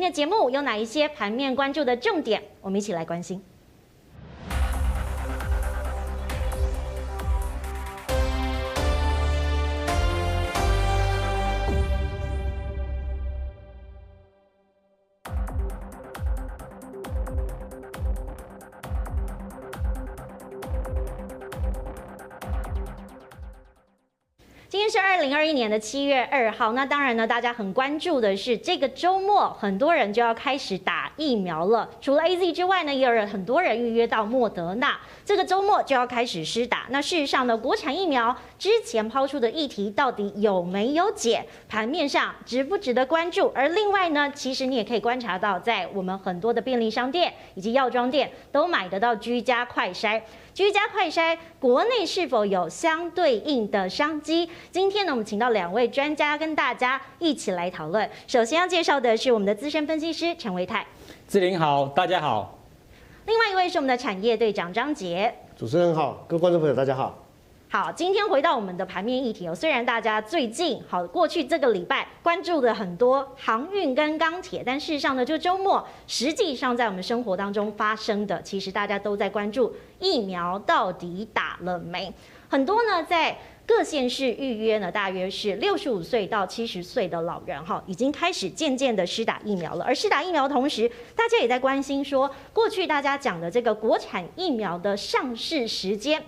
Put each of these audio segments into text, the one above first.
今天的节目有哪一些盘面关注的重点？我们一起来关心。今天是二零二一年的七月二号，那当然呢，大家很关注的是这个周末，很多人就要开始打疫苗了。除了 AZ 之外呢，也有人很多人预约到莫德纳，这个周末就要开始施打。那事实上呢，国产疫苗之前抛出的议题到底有没有解？盘面上值不值得关注？而另外呢，其实你也可以观察到，在我们很多的便利商店以及药妆店都买得到居家快筛。居家快筛，国内是否有相对应的商机？今天呢，我们请到两位专家跟大家一起来讨论。首先要介绍的是我们的资深分析师陈维泰，志玲好，大家好。另外一位是我们的产业队长张杰，主持人好，各位观众朋友大家好。好，今天回到我们的盘面议题哦。虽然大家最近好过去这个礼拜关注的很多航运跟钢铁，但事实上呢，就周末实际上在我们生活当中发生的，其实大家都在关注疫苗到底打了没？很多呢在各县市预约呢，大约是六十五岁到七十岁的老人哈，已经开始渐渐的施打疫苗了。而施打疫苗同时，大家也在关心说，过去大家讲的这个国产疫苗的上市时间。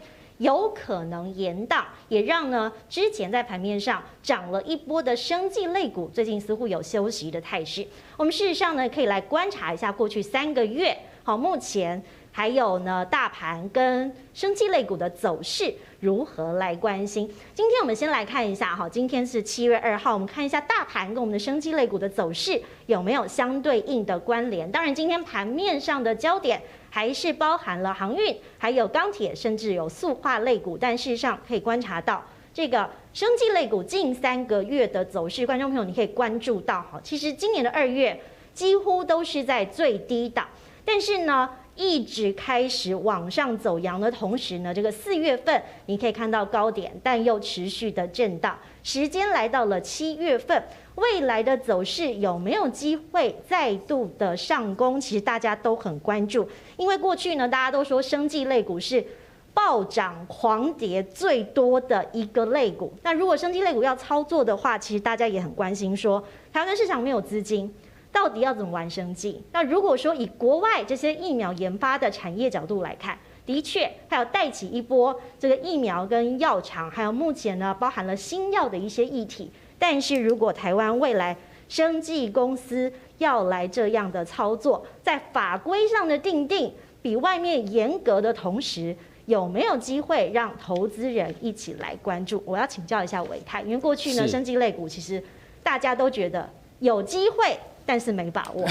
有可能延到，也让呢之前在盘面上涨了一波的生技类股，最近似乎有休息的态势。我们事实上呢可以来观察一下过去三个月，好，目前还有呢大盘跟生技类股的走势如何来关心。今天我们先来看一下哈，今天是七月二号，我们看一下大盘跟我们的生技类股的走势有没有相对应的关联。当然，今天盘面上的焦点。还是包含了航运，还有钢铁，甚至有塑化类股。但事实上可以观察到，这个生技类股近三个月的走势，观众朋友你可以关注到哈，其实今年的二月几乎都是在最低档，但是呢，一直开始往上走阳的同时呢，这个四月份你可以看到高点，但又持续的震荡。时间来到了七月份。未来的走势有没有机会再度的上攻？其实大家都很关注，因为过去呢，大家都说生技类股是暴涨狂跌最多的一个类股。那如果生技类股要操作的话，其实大家也很关心说，说台湾市场没有资金，到底要怎么玩生计？那如果说以国外这些疫苗研发的产业角度来看，的确还有带起一波这个疫苗跟药厂，还有目前呢包含了新药的一些议题。但是如果台湾未来生技公司要来这样的操作，在法规上的定定比外面严格的同时，有没有机会让投资人一起来关注？我要请教一下维泰，因为过去呢，生技类股其实大家都觉得有机会，但是没把握，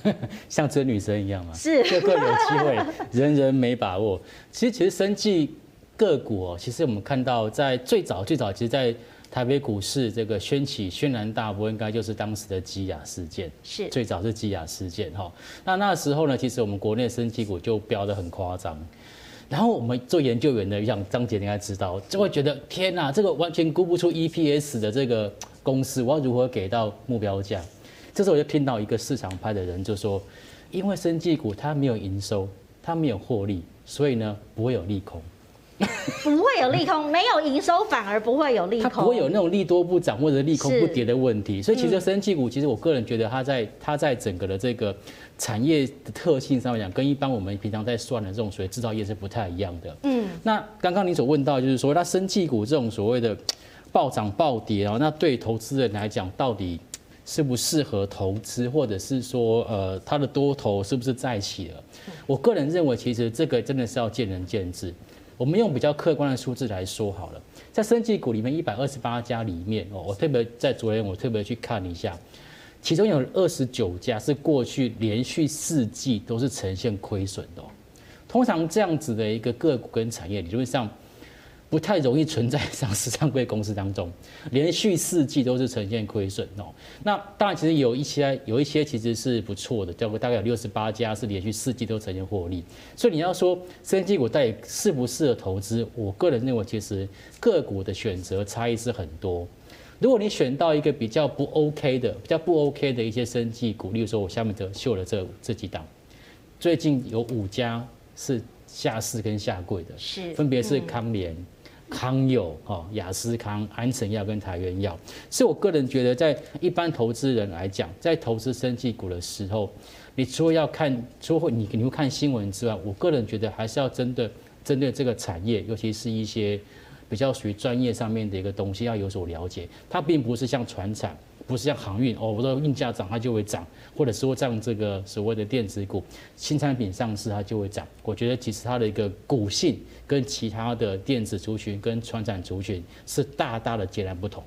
像追女生一样嘛，是个个有机会，人人没把握。其实，其实生技个股哦，其实我们看到在最早最早，其实，在台北股市这个掀起轩然大波，应该就是当时的基亚事件，是最早是基亚事件哈。那那时候呢，其实我们国内生技股就飙得很夸张。然后我们做研究员的，像张姐应该知道，就会觉得天哪，这个完全估不出 EPS 的这个公司，我要如何给到目标价？这时候我就听到一个市场派的人就说，因为生技股它没有营收，它没有获利，所以呢不会有利空。不会有利空，没有营收 反而不会有利空，它不会有那种利多不涨或者利空不跌的问题。所以其实生技股，其实我个人觉得它在它在整个的这个产业的特性上面讲，跟一般我们平常在算的这种所谓制造业是不太一样的。嗯，那刚刚你所问到就是说，它生技股这种所谓的暴涨暴跌啊，那对投资人来讲到底适不适合投资，或者是说呃它的多头是不是再起了？我个人认为，其实这个真的是要见仁见智。我们用比较客观的数字来说好了，在生技股里面一百二十八家里面哦，我特别在昨天我特别去看一下，其中有二十九家是过去连续四季都是呈现亏损的。通常这样子的一个个股跟产业，理论上。不太容易存在上市上柜公司当中，连续四季都是呈现亏损哦。那当然，其实有一些有一些其实是不错的，大概大概有六十八家是连续四季都呈现获利。所以你要说生技股到底适不适合投资，我个人认为其实个股的选择差异是很多。如果你选到一个比较不 OK 的、比较不 OK 的一些生技股，例如说我下面这秀了这这几档，最近有五家是下市跟下柜的，是分别是康联、康友、哈亚斯康、安神药跟台元药。是我个人觉得，在一般投资人来讲，在投资生技股的时候，你除了要看，除了你你会看新闻之外，我个人觉得还是要针对针对这个产业，尤其是一些。比较属于专业上面的一个东西，要有所了解。它并不是像传产，不是像航运哦，我说运价涨它就会涨，或者说像这个所谓的电子股，新产品上市它就会涨。我觉得其实它的一个股性跟其他的电子族群跟传产族群是大大的截然不同。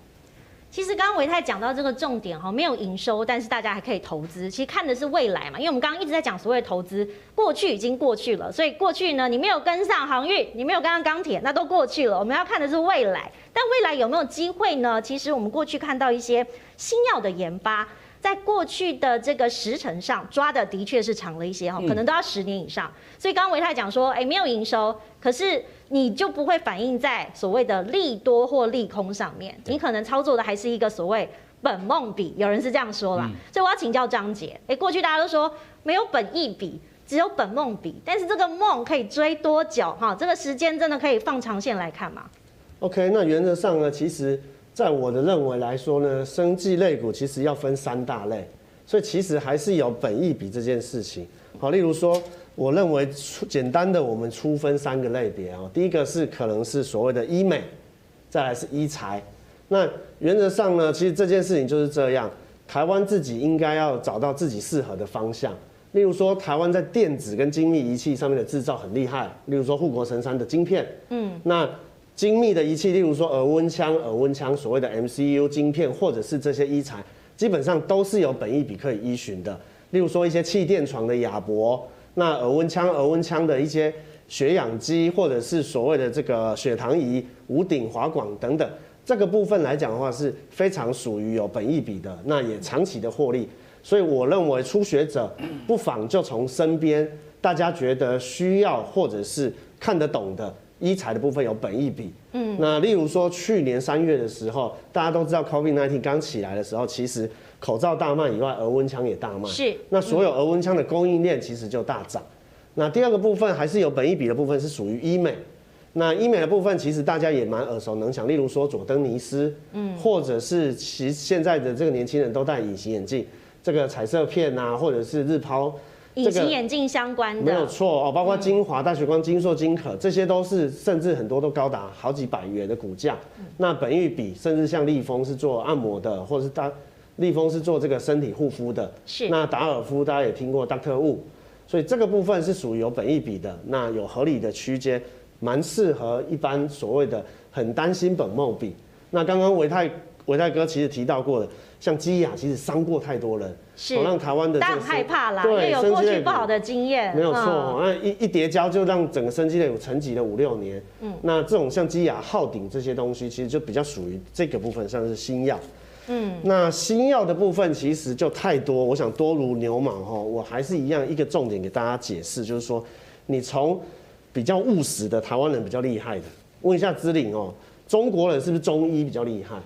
其实刚刚维泰讲到这个重点哈，没有营收，但是大家还可以投资。其实看的是未来嘛，因为我们刚刚一直在讲所谓投资，过去已经过去了，所以过去呢，你没有跟上航运，你没有跟上钢铁，那都过去了。我们要看的是未来，但未来有没有机会呢？其实我们过去看到一些新药的研发。在过去的这个时程上抓的的确是长了一些哈，可能都要十年以上。所以刚刚维泰讲说，哎，没有营收，可是你就不会反映在所谓的利多或利空上面，你可能操作的还是一个所谓本梦比，有人是这样说啦。所以我要请教张杰，哎，过去大家都说没有本意比，只有本梦比，但是这个梦可以追多久哈？这个时间真的可以放长线来看吗？OK，那原则上呢，其实。在我的认为来说呢，生技类股其实要分三大类，所以其实还是有本益比这件事情。好，例如说，我认为简单的我们粗分三个类别啊，第一个是可能是所谓的医美，再来是医材。那原则上呢，其实这件事情就是这样，台湾自己应该要找到自己适合的方向。例如说，台湾在电子跟精密仪器上面的制造很厉害，例如说护国神山的晶片，嗯，那。精密的仪器，例如说耳温枪、耳温枪所谓的 MCU 晶片，或者是这些医材，基本上都是有本益比可以依循的。例如说一些气垫床的亚博，那耳温枪、耳温枪的一些血氧机，或者是所谓的这个血糖仪、无顶滑管等等，这个部分来讲的话是非常属于有本益比的，那也长期的获利。所以我认为初学者不妨就从身边大家觉得需要或者是看得懂的。医材的部分有本益比，嗯，那例如说去年三月的时候，大家都知道 COVID-19 刚起来的时候，其实口罩大卖以外，额温枪也大卖，是，那所有额温枪的供应链其实就大涨。那第二个部分还是有本益比的部分是属于医美，那医美的部分其实大家也蛮耳熟能详，例如说佐登尼斯，嗯，或者是其实现在的这个年轻人都戴隐形眼镜，这个彩色片啊，或者是日抛。隐形眼镜相关的没有错哦，包括精华、大学光、金硕、金可，这些都是甚至很多都高达好几百元的股价。那本益比甚至像立丰是做按摩的，或者是大立丰是做这个身体护肤的。是。那达尔夫大家也听过 Doctor Wu，所以这个部分是属于有本益比的，那有合理的区间，蛮适合一般所谓的很担心本梦比。那刚刚维泰唯泰哥其实提到过的。像基亚其实伤过太多人，是让台湾的大害怕啦，对，有过去不好的经验，没有错，那一一叠交就让整个生机类有沉寂了五六年。嗯，那这种像基亚、浩鼎这些东西，其实就比较属于这个部分，像是新药。嗯，那新药的部分其实就太多，我想多如牛毛哈，我还是一样一个重点给大家解释，就是说，你从比较务实的台湾人比较厉害的，问一下资领哦，中国人是不是中医比较厉害？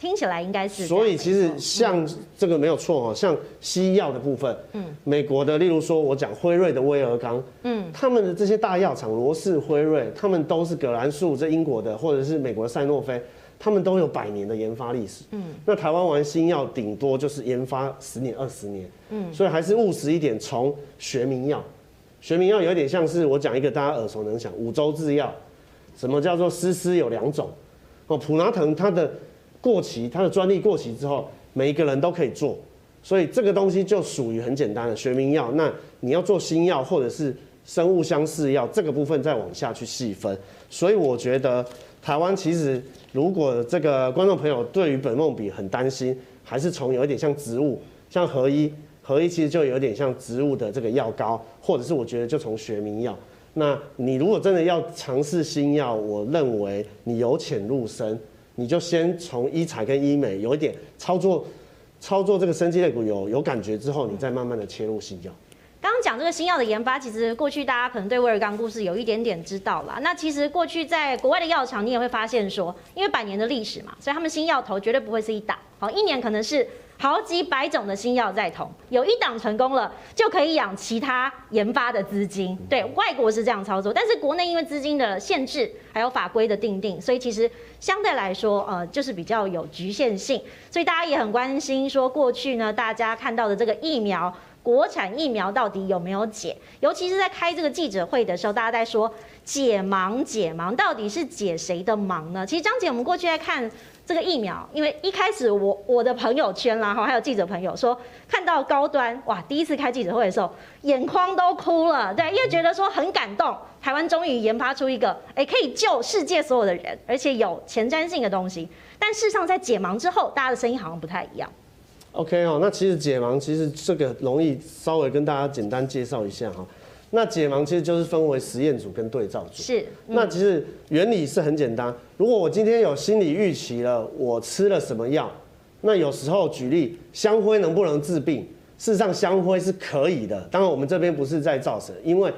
听起来应该是，所以其实像这个没有错哦，像西药的部分，嗯，美国的，例如说我讲辉瑞的威而刚，嗯，他们的这些大药厂，罗氏、辉瑞，他们都是葛兰素，这英国的，或者是美国的赛诺菲，他们都有百年的研发历史，嗯，那台湾玩新药顶多就是研发十年、二十年，嗯，所以还是务实一点，从学名药，学名药有点像是我讲一个大家耳熟能详，五洲制药，什么叫做丝丝有两种，哦，普拿疼它的。过期，它的专利过期之后，每一个人都可以做，所以这个东西就属于很简单的学名药。那你要做新药或者是生物相似药，这个部分再往下去细分。所以我觉得台湾其实，如果这个观众朋友对于本梦比很担心，还是从有一点像植物，像合一，合一其实就有点像植物的这个药膏，或者是我觉得就从学名药。那你如果真的要尝试新药，我认为你由浅入深。你就先从医材跟医美有一点操作，操作这个生技类股有有感觉之后，你再慢慢的切入新药。刚刚讲这个新药的研发，其实过去大家可能对威尔刚故事有一点点知道啦。那其实过去在国外的药厂，你也会发现说，因为百年的历史嘛，所以他们新药头绝对不会是一档，好，一年可能是好几百种的新药在投，有一档成功了，就可以养其他研发的资金。对，外国是这样操作，但是国内因为资金的限制，还有法规的定定，所以其实相对来说，呃，就是比较有局限性。所以大家也很关心说，过去呢，大家看到的这个疫苗。国产疫苗到底有没有解？尤其是在开这个记者会的时候，大家在说解盲，解盲到底是解谁的盲呢？其实张姐，我们过去在看这个疫苗，因为一开始我我的朋友圈啦，哈，还有记者朋友说，看到高端哇，第一次开记者会的时候，眼眶都哭了，对，因为觉得说很感动，台湾终于研发出一个哎可以救世界所有的人，而且有前瞻性的东西。但事实上，在解盲之后，大家的声音好像不太一样。OK 哦，那其实解盲其实这个容易稍微跟大家简单介绍一下哈。那解盲其实就是分为实验组跟对照组。是。嗯、那其实原理是很简单，如果我今天有心理预期了，我吃了什么药，那有时候举例香灰能不能治病？事实上香灰是可以的，当然我们这边不是在造神，因为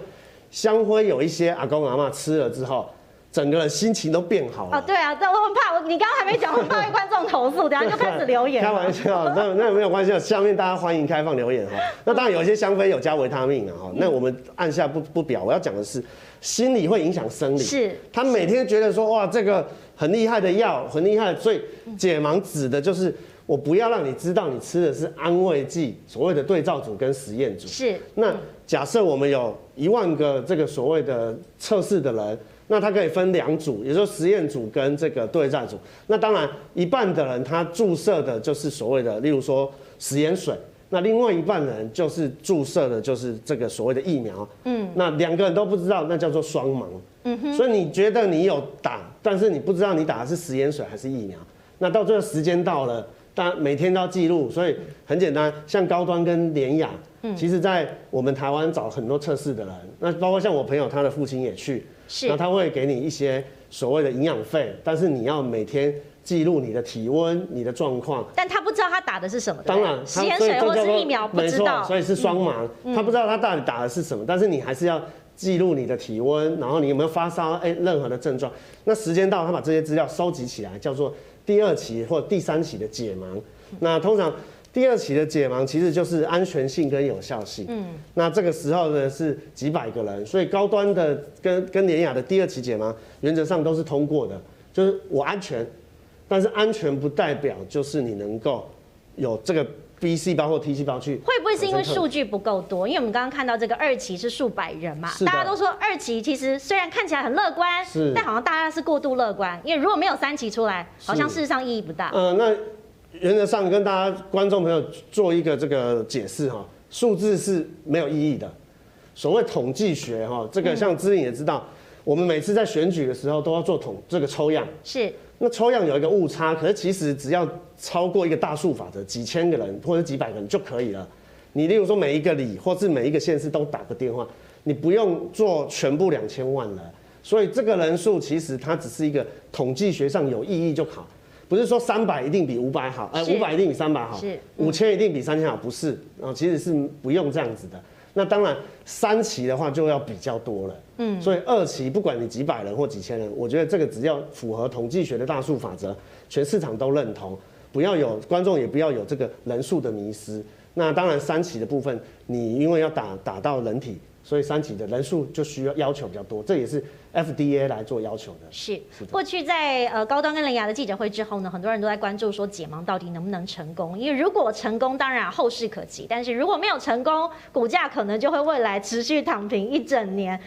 香灰有一些阿公阿嬷吃了之后。整个人心情都变好了。啊，对啊，但我很怕，我你刚刚还没讲，我怕被观众投诉，等下就开始留言。开玩笑，那那没有关系，下面大家欢迎开放留言哈。那当然有一些香妃有加维他命啊哈，那我们按下不不表。我要讲的是，心理会影响生理。是。他每天觉得说哇，这个很厉害的药，很厉害，所以解盲指的就是我不要让你知道你吃的是安慰剂，所谓的对照组跟实验组。是。那假设我们有一万个这个所谓的测试的人。那他可以分两组，也就是实验组跟这个对照组。那当然，一半的人他注射的就是所谓的，例如说食盐水；那另外一半人就是注射的，就是这个所谓的疫苗。嗯，那两个人都不知道，那叫做双盲。嗯哼。所以你觉得你有打，但是你不知道你打的是食盐水还是疫苗。那到最后时间到了，每天都要记录，所以很简单，像高端跟联雅，嗯，其实在我们台湾找很多测试的人，那包括像我朋友他的父亲也去。是，那他会给你一些所谓的营养费，但是你要每天记录你的体温、你的状况。但他不知道他打的是什么。当然，食盐水或是疫苗，不知道。所以是双盲，嗯、他不知道他到底打的是什么，但是你还是要记录你的体温，然后你有没有发烧，哎，任何的症状。那时间到，他把这些资料收集起来，叫做第二期或第三期的解盲。那通常。第二期的解盲其实就是安全性跟有效性。嗯，那这个时候呢是几百个人，所以高端的跟跟联雅的第二期解盲原则上都是通过的，就是我安全，但是安全不代表就是你能够有这个 B 细胞或 T 细胞去。会不会是因为数据不够多？因为我们刚刚看到这个二期是数百人嘛，大家都说二期其实虽然看起来很乐观，是，但好像大家是过度乐观，因为如果没有三期出来，好像事实上意义不大。嗯，那。原则上跟大家观众朋友做一个这个解释哈，数字是没有意义的。所谓统计学哈，这个像姿麟也知道，我们每次在选举的时候都要做统这个抽样，是。那抽样有一个误差，可是其实只要超过一个大数法则，几千个人或者几百个人就可以了。你例如说每一个里或是每一个县市都打个电话，你不用做全部两千万了。所以这个人数其实它只是一个统计学上有意义就好。不是说三百一定比五百好，呃，五百一定比三百好，五千一定比三千好，不是啊，其实是不用这样子的。那当然三期的话就要比较多了，嗯，所以二期不管你几百人或几千人，我觉得这个只要符合统计学的大数法则，全市场都认同，不要有观众也不要有这个人数的迷失。那当然三期的部分，你因为要打打到人体，所以三期的人数就需要要求比较多，这也是。FDA 来做要求的是，是的过去在呃高端跟联亚的记者会之后呢，很多人都在关注说解盲到底能不能成功？因为如果成功，当然后事可期；但是如果没有成功，股价可能就会未来持续躺平一整年。